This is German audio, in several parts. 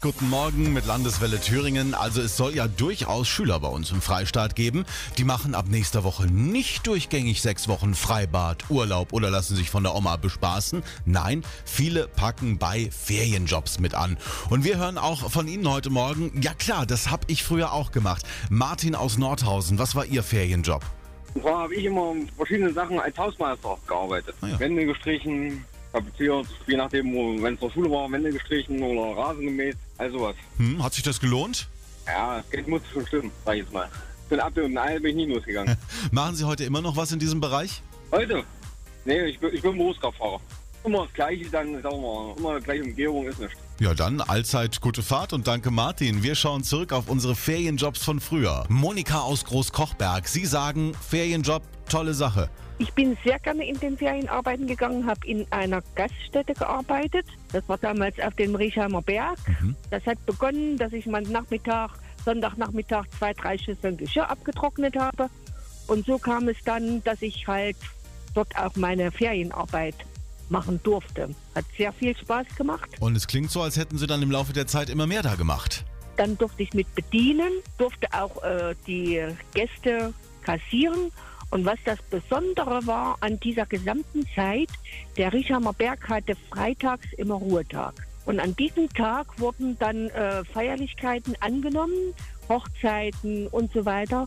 Guten Morgen mit Landeswelle Thüringen. Also es soll ja durchaus Schüler bei uns im Freistaat geben. Die machen ab nächster Woche nicht durchgängig sechs Wochen Freibad, Urlaub oder lassen sich von der Oma bespaßen. Nein, viele packen bei Ferienjobs mit an. Und wir hören auch von Ihnen heute Morgen, ja klar, das habe ich früher auch gemacht. Martin aus Nordhausen, was war Ihr Ferienjob? Und zwar habe ich immer verschiedene Sachen als Hausmeister gearbeitet. Ah ja. Wände gestrichen, tapeziert, je nachdem, wenn es zur Schule war, Wände gestrichen oder Rasen gemäht, all sowas. Hm, hat sich das gelohnt? Ja, Geld muss schon stimmen, sag ich jetzt mal. Ein Apfel und ein Ei bin ich nie losgegangen. Machen Sie heute immer noch was in diesem Bereich? Heute? Nee, ich bin, ich bin Berufskraftfahrer. Immer das Gleiche, dann, sagen wir mal, immer die gleiche Umgebung ist nicht. Ja, dann allzeit gute Fahrt und danke Martin. Wir schauen zurück auf unsere Ferienjobs von früher. Monika aus Großkochberg, Sie sagen, Ferienjob, tolle Sache. Ich bin sehr gerne in den Ferien arbeiten gegangen, habe in einer Gaststätte gearbeitet. Das war damals auf dem Riesheimer Berg. Das hat begonnen, dass ich mal Nachmittag, Sonntagnachmittag zwei, drei Schüsseln Geschirr abgetrocknet habe. Und so kam es dann, dass ich halt dort auch meine Ferienarbeit machen durfte. Hat sehr viel Spaß gemacht. Und es klingt so, als hätten Sie dann im Laufe der Zeit immer mehr da gemacht. Dann durfte ich mit bedienen, durfte auch äh, die Gäste kassieren. Und was das Besondere war an dieser gesamten Zeit, der Richheimer Berg hatte freitags immer Ruhetag. Und an diesem Tag wurden dann äh, Feierlichkeiten angenommen, Hochzeiten und so weiter.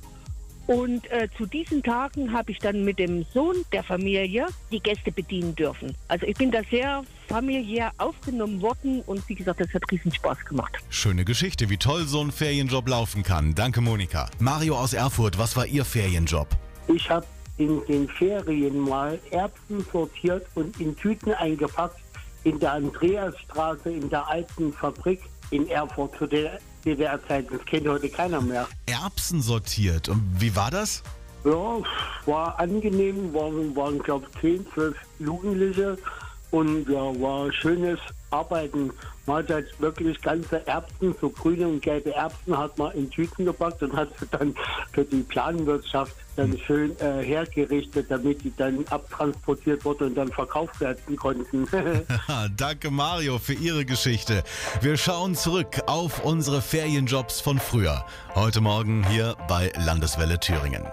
Und äh, zu diesen Tagen habe ich dann mit dem Sohn der Familie die Gäste bedienen dürfen. Also ich bin da sehr familiär aufgenommen worden und wie gesagt, das hat riesen Spaß gemacht. Schöne Geschichte, wie toll so ein Ferienjob laufen kann. Danke, Monika. Mario aus Erfurt, was war Ihr Ferienjob? Ich habe in den Ferien mal Erbsen sortiert und in Tüten eingepackt in der Andreasstraße in der alten Fabrik in Erfurt zu der DDR-Zeit. Das kennt heute keiner mehr. Erbsen sortiert. Und wie war das? Ja, war angenehm, waren, waren glaube ich 10, 12 Jugendliche und ja, war schönes Arbeiten. Man hat halt wirklich ganze Erbsen, so grüne und gelbe Erbsen hat man in Tüten gepackt und hat sie dann für die Planwirtschaft dann schön äh, hergerichtet, damit die dann abtransportiert wurden und dann verkauft werden konnten. Danke, Mario, für Ihre Geschichte. Wir schauen zurück auf unsere Ferienjobs von früher. Heute Morgen hier bei Landeswelle Thüringen.